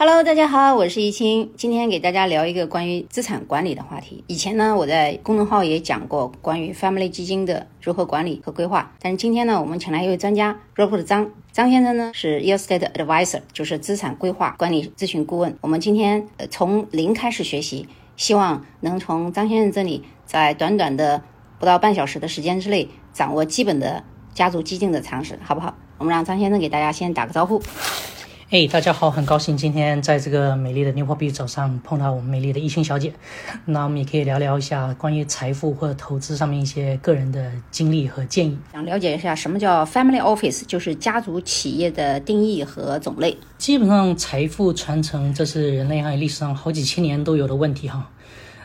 Hello，大家好，我是易清，今天给大家聊一个关于资产管理的话题。以前呢，我在公众号也讲过关于 Family 基金的如何管理和规划。但是今天呢，我们请来一位专家，Robert 张张先生呢是 Real Estate Advisor，就是资产规划管理咨询顾问。我们今天呃从零开始学习，希望能从张先生这里在短短的不到半小时的时间之内，掌握基本的家族基金的常识，好不好？我们让张先生给大家先打个招呼。哎，大家好，很高兴今天在这个美丽的牛坡币早上碰到我们美丽的易清小姐。那我们也可以聊聊一下关于财富或者投资上面一些个人的经历和建议。想了解一下什么叫 family office，就是家族企业的定义和种类。基本上，财富传承这是人类历史上好几千年都有的问题哈。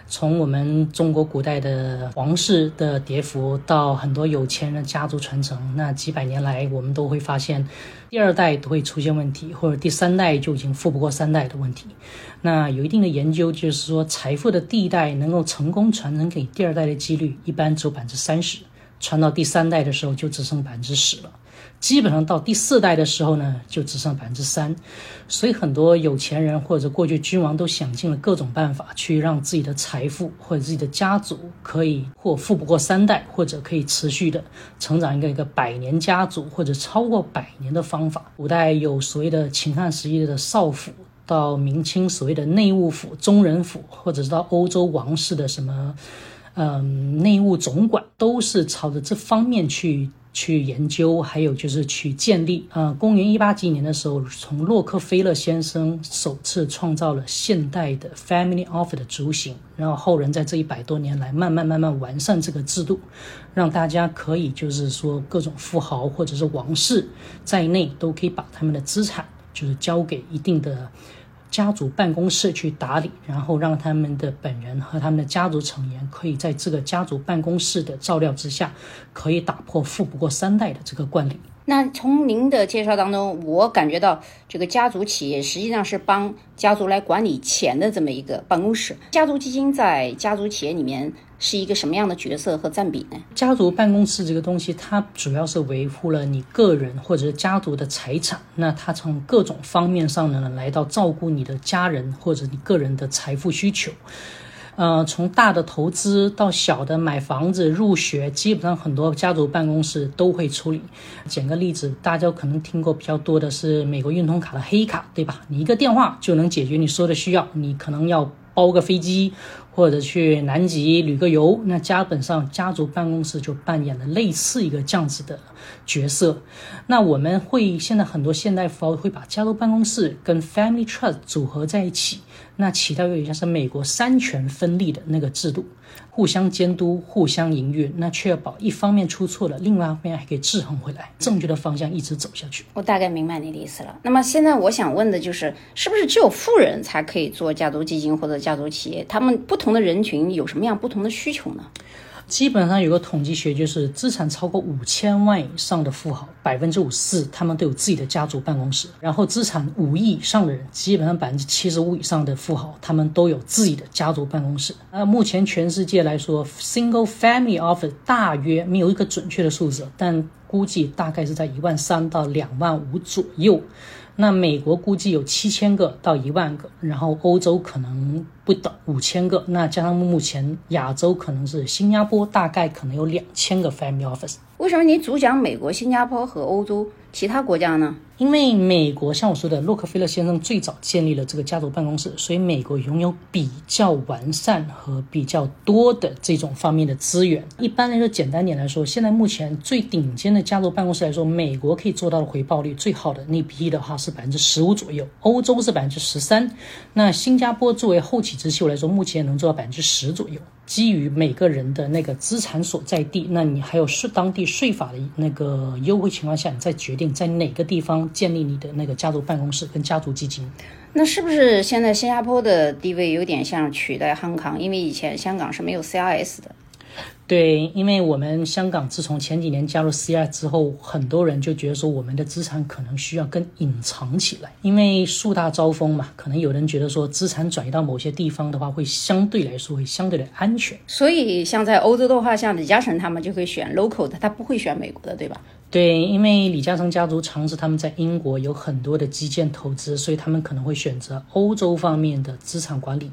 从我们中国古代的皇室的跌幅，到很多有钱人家族传承，那几百年来，我们都会发现，第二代都会出现问题，或者第三代就已经富不过三代的问题。那有一定的研究，就是说，财富的第一代能够成功传承给第二代的几率，一般只有百分之三十，传到第三代的时候就只剩百分之十了。基本上到第四代的时候呢，就只剩百分之三，所以很多有钱人或者过去君王都想尽了各种办法，去让自己的财富或者自己的家族可以或富不过三代，或者可以持续的成长一个一个百年家族或者超过百年的方法。古代有所谓的秦汉时期的少府，到明清所谓的内务府、中人府，或者是到欧洲王室的什么，嗯，内务总管，都是朝着这方面去。去研究，还有就是去建立。啊，公元一八几年的时候，从洛克菲勒先生首次创造了现代的 family office 的雏形，然后后人在这一百多年来慢慢慢慢完善这个制度，让大家可以就是说各种富豪或者是王室在内都可以把他们的资产就是交给一定的。家族办公室去打理，然后让他们的本人和他们的家族成员可以在这个家族办公室的照料之下，可以打破富不过三代的这个惯例。那从您的介绍当中，我感觉到这个家族企业实际上是帮家族来管理钱的这么一个办公室。家族基金在家族企业里面是一个什么样的角色和占比呢？家族办公室这个东西，它主要是维护了你个人或者家族的财产。那它从各种方面上呢，来到照顾你的家人或者你个人的财富需求。呃，从大的投资到小的买房子、入学，基本上很多家族办公室都会处理。举个例子，大家可能听过比较多的是美国运通卡的黑卡，对吧？你一个电话就能解决你所有的需要。你可能要包个飞机，或者去南极旅个游，那基本上家族办公室就扮演了类似一个这样子的角色。那我们会现在很多现代富豪会把家族办公室跟 family trust 组合在一起。那起到有点像是美国三权分立的那个制度，互相监督、互相营运，那确保一方面出错了，另外一方面还可以制衡回来，正确的方向一直走下去。我大概明白你的意思了。那么现在我想问的就是，是不是只有富人才可以做家族基金或者家族企业？他们不同的人群有什么样不同的需求呢？基本上有个统计学，就是资产超过五千万以上的富豪，百分之五四他们都有自己的家族办公室。然后资产五亿以上的人，基本上百分之七十五以上的富豪，他们都有自己的家族办公室。那目前全世界来说，single family office 大约没有一个准确的数字，但估计大概是在一万三到两万五左右。那美国估计有七千个到一万个，然后欧洲可能不等五千个，那加上目前亚洲可能是新加坡，大概可能有两千个 family office。为什么你主讲美国、新加坡和欧洲其他国家呢？因为美国像我说的，洛克菲勒先生最早建立了这个家族办公室，所以美国拥有比较完善和比较多的这种方面的资源。一般来说，简单点来说，现在目前最顶尖的家族办公室来说，美国可以做到的回报率最好的那批的话是百分之十五左右，欧洲是百分之十三，那新加坡作为后起之秀来说，目前能做到百分之十左右。基于每个人的那个资产所在地，那你还有税当地税法的那个优惠情况下，你再决定在哪个地方建立你的那个家族办公室跟家族基金。那是不是现在新加坡的地位有点像取代香港？因为以前香港是没有 CRS 的。对，因为我们香港自从前几年加入 CI 之后，很多人就觉得说我们的资产可能需要更隐藏起来，因为树大招风嘛，可能有人觉得说资产转移到某些地方的话，会相对来说会相对的安全。所以像在欧洲的话，像李嘉诚他们就会选 local 的，他不会选美国的，对吧？对，因为李嘉诚家族长期他们在英国有很多的基建投资，所以他们可能会选择欧洲方面的资产管理。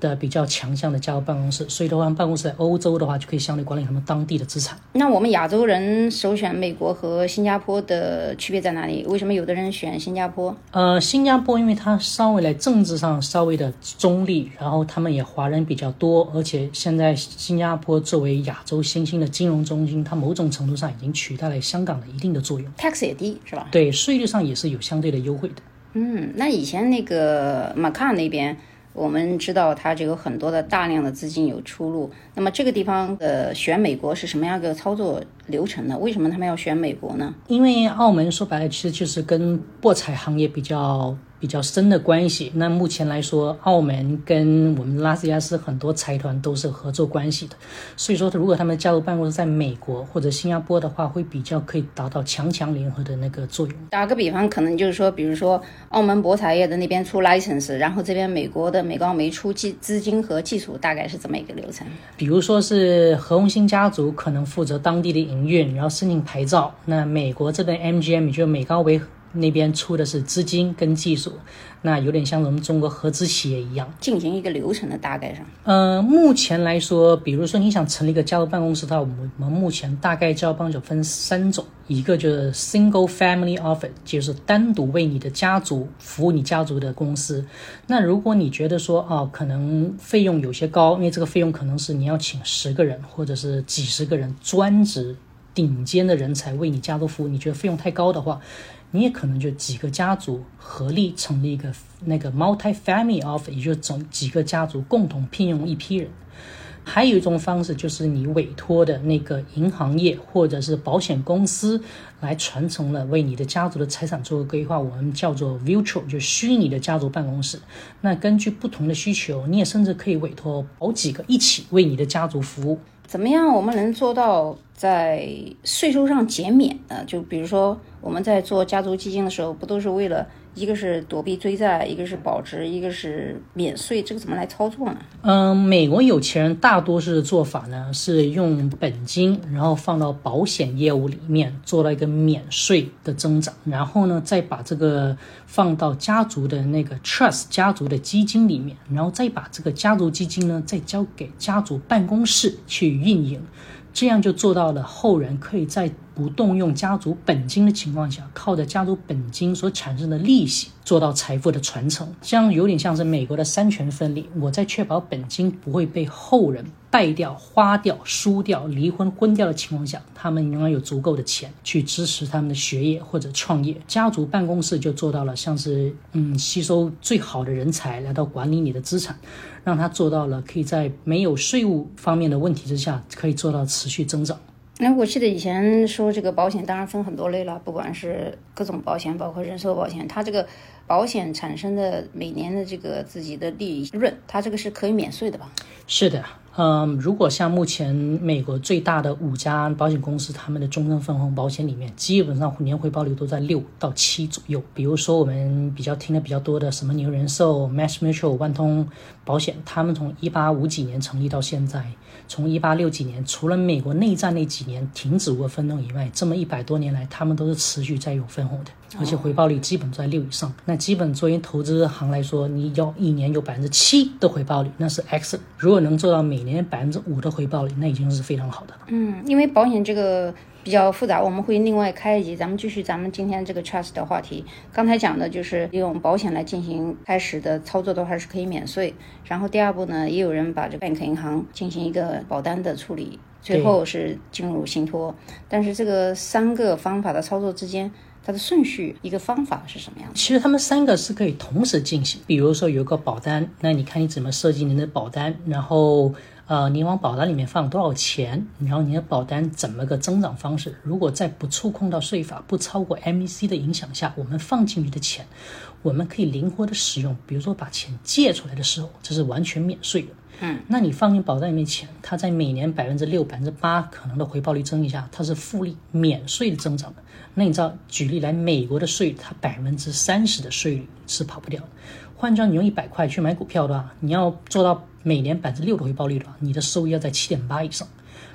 的比较强项的加入办公室，所以的话，办公室在欧洲的话就可以相对管理他们当地的资产。那我们亚洲人首选美国和新加坡的区别在哪里？为什么有的人选新加坡？呃，新加坡因为它稍微在政治上稍微的中立，然后他们也华人比较多，而且现在新加坡作为亚洲新兴的金融中心，它某种程度上已经取代了香港的一定的作用。tax 也低是吧？对，税率上也是有相对的优惠的。嗯，那以前那个马卡那边。我们知道它这有很多的大量的资金有出路，那么这个地方呃选美国是什么样的操作流程呢？为什么他们要选美国呢？因为澳门说白了其实就是跟博彩行业比较。比较深的关系。那目前来说，澳门跟我们拉斯维加斯很多财团都是合作关系的。所以说，如果他们加入办公室在美国或者新加坡的话，会比较可以达到强强联合的那个作用。打个比方，可能就是说，比如说澳门博彩业的那边出 license，然后这边美国的美高梅出技资金和技术，大概是这么一个流程。比如说是何鸿燊家族可能负责当地的营运，然后申请牌照。那美国这边 MGM 就美高维。那边出的是资金跟技术，那有点像我们中国合资企业一样进行一个流程的大概上。呃，目前来说，比如说你想成立一个家族办公室的话，我们目前大概交帮就分三种，一个就是 single family office，就是单独为你的家族服务你家族的公司。那如果你觉得说哦，可能费用有些高，因为这个费用可能是你要请十个人或者是几十个人专职顶尖的人才为你家族服务，你觉得费用太高的话。你也可能就几个家族合力成立一个那个 multi-family office，也就是整几个家族共同聘用一批人。还有一种方式就是你委托的那个银行业或者是保险公司来传承了为你的家族的财产做个规划，我们叫做 virtual，就虚拟的家族办公室。那根据不同的需求，你也甚至可以委托好几个一起为你的家族服务。怎么样，我们能做到在税收上减免呢？就比如说。我们在做家族基金的时候，不都是为了一个是躲避追债，一个是保值，一个是免税，这个怎么来操作呢？嗯，美国有钱人大多数的做法呢，是用本金，然后放到保险业务里面，做了一个免税的增长，然后呢，再把这个放到家族的那个 trust 家族的基金里面，然后再把这个家族基金呢，再交给家族办公室去运营。这样就做到了后人可以在不动用家族本金的情况下，靠着家族本金所产生的利息做到财富的传承。这样有点像是美国的三权分立。我在确保本金不会被后人败掉、花掉、输掉、离婚、昏掉的情况下，他们仍然有足够的钱去支持他们的学业或者创业。家族办公室就做到了，像是嗯，吸收最好的人才来到管理你的资产。让他做到了，可以在没有税务方面的问题之下，可以做到持续增长。那我记得以前说这个保险，当然分很多类了，不管是各种保险，包括人寿保险，它这个保险产生的每年的这个自己的利润，它这个是可以免税的吧？是的。嗯，如果像目前美国最大的五家保险公司，他们的终身分红保险里面，基本上年回报率都在六到七左右。比如说我们比较听的比较多的，什么牛人寿、Mass Mutual、万通保险，他们从一八五几年成立到现在，从一八六几年，除了美国内战那几年停止过分红以外，这么一百多年来，他们都是持续在有分红的。而且回报率基本在六以上，那基本作为投资行来说，你要一年有百分之七的回报率，那是 X。如果能做到每百分之五的回报率，那已经是非常好的了。嗯，因为保险这个比较复杂，我们会另外开一集。咱们继续咱们今天这个 trust 的话题。刚才讲的就是用保险来进行开始的操作的话是可以免税。然后第二步呢，也有人把这 bank 银行进行一个保单的处理，最后是进入信托。但是这个三个方法的操作之间。它的顺序一个方法是什么样的？其实他们三个是可以同时进行。比如说有个保单，那你看你怎么设计你的保单，然后呃，你往保单里面放多少钱，然后你的保单怎么个增长方式？如果在不触控到税法、不超过 MEC 的影响下，我们放进去的钱，我们可以灵活的使用。比如说把钱借出来的时候，这是完全免税的。嗯，那你放进保单里面钱，它在每年百分之六、百分之八可能的回报率增一下，它是复利免税的增长的。那你知道，举例来，美国的税，它百分之三十的税率是跑不掉的。换算你用一百块去买股票的话，你要做到每年百分之六的回报率的话，你的收益要在七点八以上。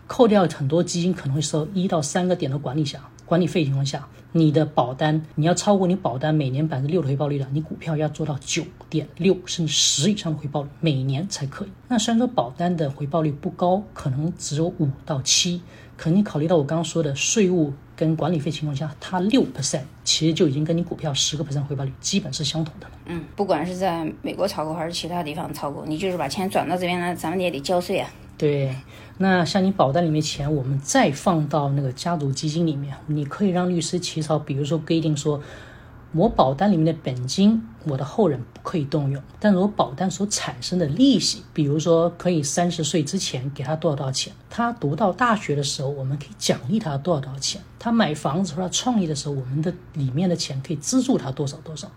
扣掉很多基金可能会收一到三个点的管理下，管理费情况下，你的保单你要超过你保单每年百分之六的回报率了，你股票要做到九点六甚至十以上的回报率，每年才可以。那虽然说保单的回报率不高，可能只有五到七，可你考虑到我刚刚说的税务跟管理费情况下，它六 percent 其实就已经跟你股票十个 percent 回报率基本是相同的了。嗯，不管是在美国炒股还是其他地方炒股，你就是把钱转到这边来，咱们也得交税啊。对，那像你保单里面钱，我们再放到那个家族基金里面，你可以让律师起草，比如说规定说，我保单里面的本金，我的后人不可以动用，但是我保单所产生的利息，比如说可以三十岁之前给他多少多少钱，他读到大学的时候，我们可以奖励他多少多少钱，他买房子或者创业的时候，我们的里面的钱可以资助他多少多少。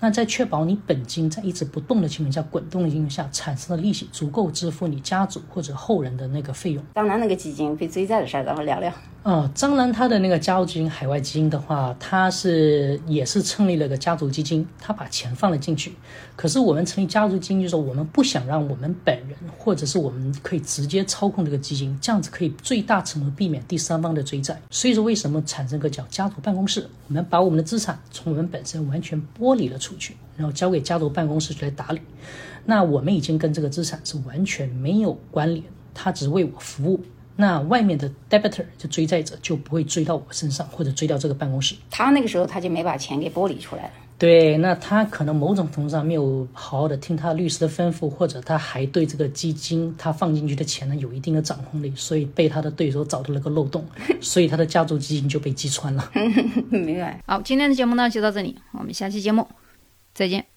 那在确保你本金在一直不动的情况下，滚动的情况下产生的利息足够支付你家族或者后人的那个费用。当然，那个基金被追债的事儿，咱们聊聊。啊，张兰他的那个家族基金、海外基金的话，他是也是成立了个家族基金，他把钱放了进去。可是我们成立家族基金，就是说我们不想让我们本人或者是我们可以直接操控这个基金，这样子可以最大程度避免第三方的追债。所以说，为什么产生个叫家族办公室？我们把我们的资产从我们本身完全剥离了出去，然后交给家族办公室去来打理。那我们已经跟这个资产是完全没有关联，它只为我服务。那外面的 debtor 就追债者就不会追到我身上，或者追到这个办公室。他那个时候他就没把钱给剥离出来了。对，那他可能某种程度上没有好好的听他律师的吩咐，或者他还对这个基金他放进去的钱呢有一定的掌控力，所以被他的对手找到了个漏洞，所以他的家族基金就被击穿了。明白。好，今天的节目呢就到这里，我们下期节目再见。